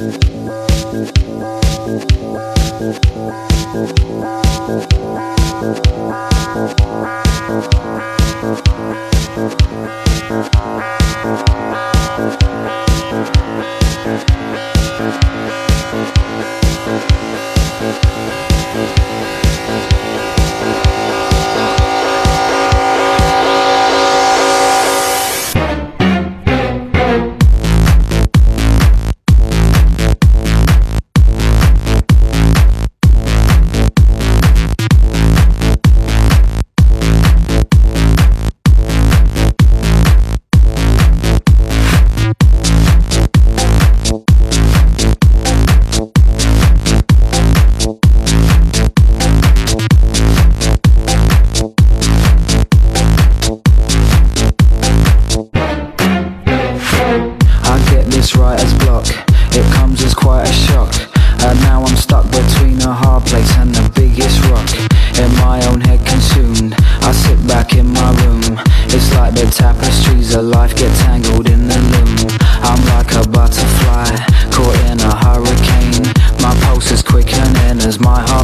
Thank in my own head consumed. I sit back in my room. It's like the tapestries of life get tangled in the loom. I'm like a butterfly, caught in a hurricane. My pulse is quickening as my heart